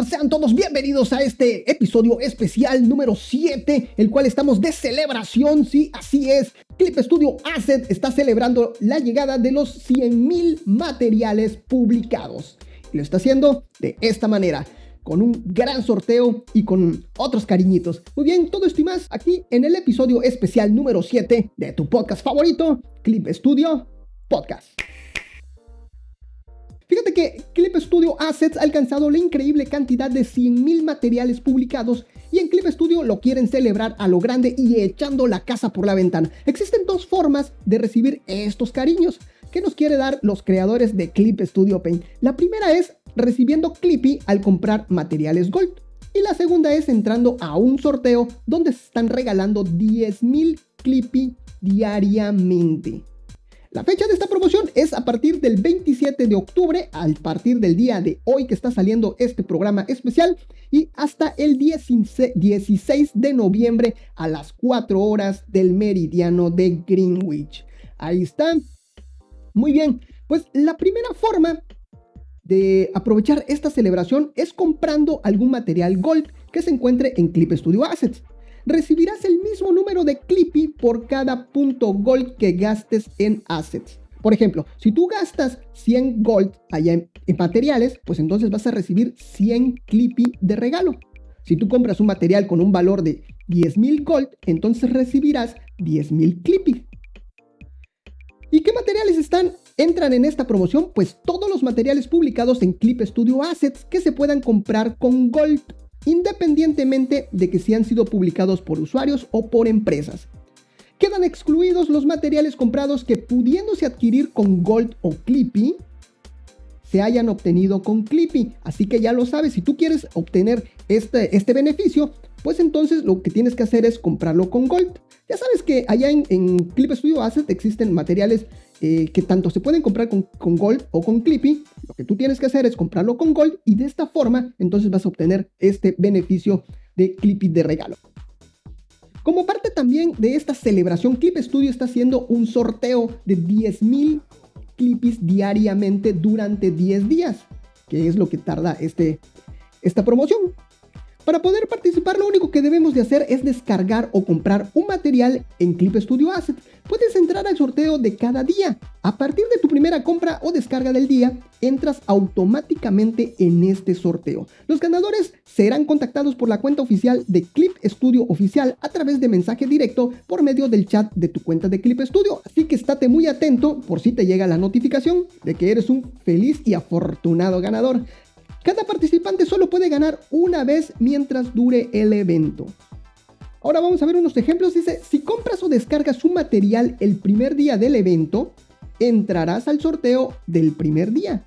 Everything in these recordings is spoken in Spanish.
sean todos bienvenidos a este episodio especial número 7, el cual estamos de celebración, sí, así es. Clip Studio Asset está celebrando la llegada de los 100.000 materiales publicados. Y lo está haciendo de esta manera con un gran sorteo y con otros cariñitos. Muy bien, todo esto y más aquí en el episodio especial número 7 de tu podcast favorito, Clip Studio Podcast. Fíjate que Clip Studio Assets ha alcanzado la increíble cantidad de 100.000 materiales publicados y en Clip Studio lo quieren celebrar a lo grande y echando la casa por la ventana. Existen dos formas de recibir estos cariños que nos quiere dar los creadores de Clip Studio Paint. La primera es recibiendo Clippy al comprar materiales Gold. Y la segunda es entrando a un sorteo donde se están regalando 10.000 Clippy diariamente. La fecha de esta promoción es a partir del 27 de octubre, a partir del día de hoy que está saliendo este programa especial, y hasta el 16 de noviembre a las 4 horas del meridiano de Greenwich. Ahí está. Muy bien, pues la primera forma de aprovechar esta celebración es comprando algún material Gold que se encuentre en Clip Studio Assets recibirás el mismo número de Clippy por cada punto Gold que gastes en assets. Por ejemplo, si tú gastas 100 Gold allá en, materiales, pues entonces vas a recibir 100 Clippy de regalo. Si tú compras un material con un valor de 10.000 Gold, entonces recibirás 10.000 Clippy. ¿Y qué materiales están? Entran en esta promoción, pues todos los materiales publicados en Clip Studio Assets que se puedan comprar con Gold independientemente de que si han sido publicados por usuarios o por empresas. Quedan excluidos los materiales comprados que pudiéndose adquirir con Gold o Clippy, se hayan obtenido con Clippy. Así que ya lo sabes, si tú quieres obtener este, este beneficio, pues entonces lo que tienes que hacer es comprarlo con Gold. Ya sabes que allá en, en Clip Studio Asset existen materiales eh, que tanto se pueden comprar con, Gold o con Clippy. Lo que tú tienes que hacer es comprarlo con Gold y de esta forma entonces vas a obtener este beneficio de Clippy de regalo. Como parte también de esta celebración, Clip Studio está haciendo un sorteo de 10.000 Clippys diariamente durante 10 días, que es lo que tarda este, esta promoción. Para poder participar lo único que debemos de hacer es descargar o comprar un material en Clip Studio Asset. Puedes entrar al sorteo de cada día. A partir de tu primera compra o descarga del día, entras automáticamente en este sorteo. Los ganadores serán contactados por la cuenta oficial de Clip Studio Oficial a través de mensaje directo por medio del chat de tu cuenta de Clip Studio. Así que estate muy atento por si te llega la notificación de que eres un feliz y afortunado ganador. Cada participante solo puede ganar una vez mientras dure el evento. Ahora vamos a ver unos ejemplos. Dice, si compras o descargas un material el primer día del evento, entrarás al sorteo del primer día.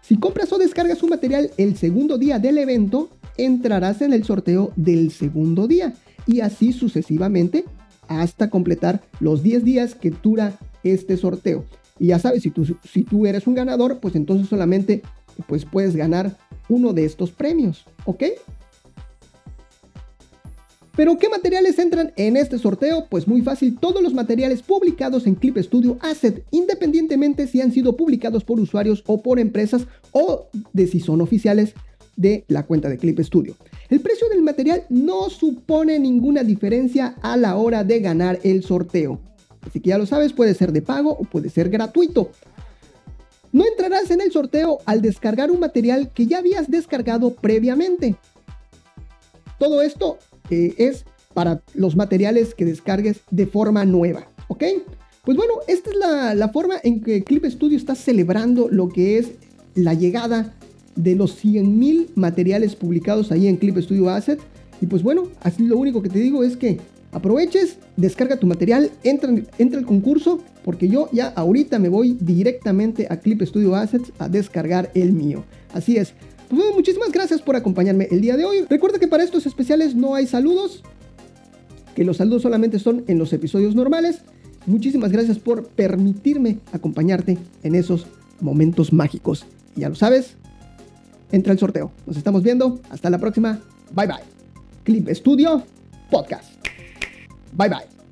Si compras o descargas un material el segundo día del evento, entrarás en el sorteo del segundo día. Y así sucesivamente hasta completar los 10 días que dura este sorteo. Y ya sabes, si tú, si tú eres un ganador, pues entonces solamente pues puedes ganar uno de estos premios, ¿ok? Pero ¿qué materiales entran en este sorteo? Pues muy fácil, todos los materiales publicados en Clip Studio Asset, independientemente si han sido publicados por usuarios o por empresas o de si son oficiales de la cuenta de Clip Studio. El precio del material no supone ninguna diferencia a la hora de ganar el sorteo. Así que ya lo sabes, puede ser de pago o puede ser gratuito. No entrarás en el sorteo al descargar un material que ya habías descargado previamente. Todo esto eh, es para los materiales que descargues de forma nueva, ¿ok? Pues bueno, esta es la, la, forma en que Clip Studio está celebrando lo que es la llegada de los 100.000 materiales publicados ahí en Clip Studio Asset. Y pues bueno, así lo único que te digo es que aproveches, descarga tu material, entra, entra al concurso, porque yo ya ahorita me voy directamente a Clip Studio Assets a descargar el mío. Así es. Pues bueno, muchísimas gracias por acompañarme el día de hoy. Recuerda que para estos especiales no hay saludos, que los saludos solamente son en los episodios normales. Muchísimas gracias por permitirme acompañarte en esos momentos mágicos. Y ya lo sabes, entra el sorteo. Nos estamos viendo. Hasta la próxima. Bye bye. Clip Studio Podcast. Bye bye.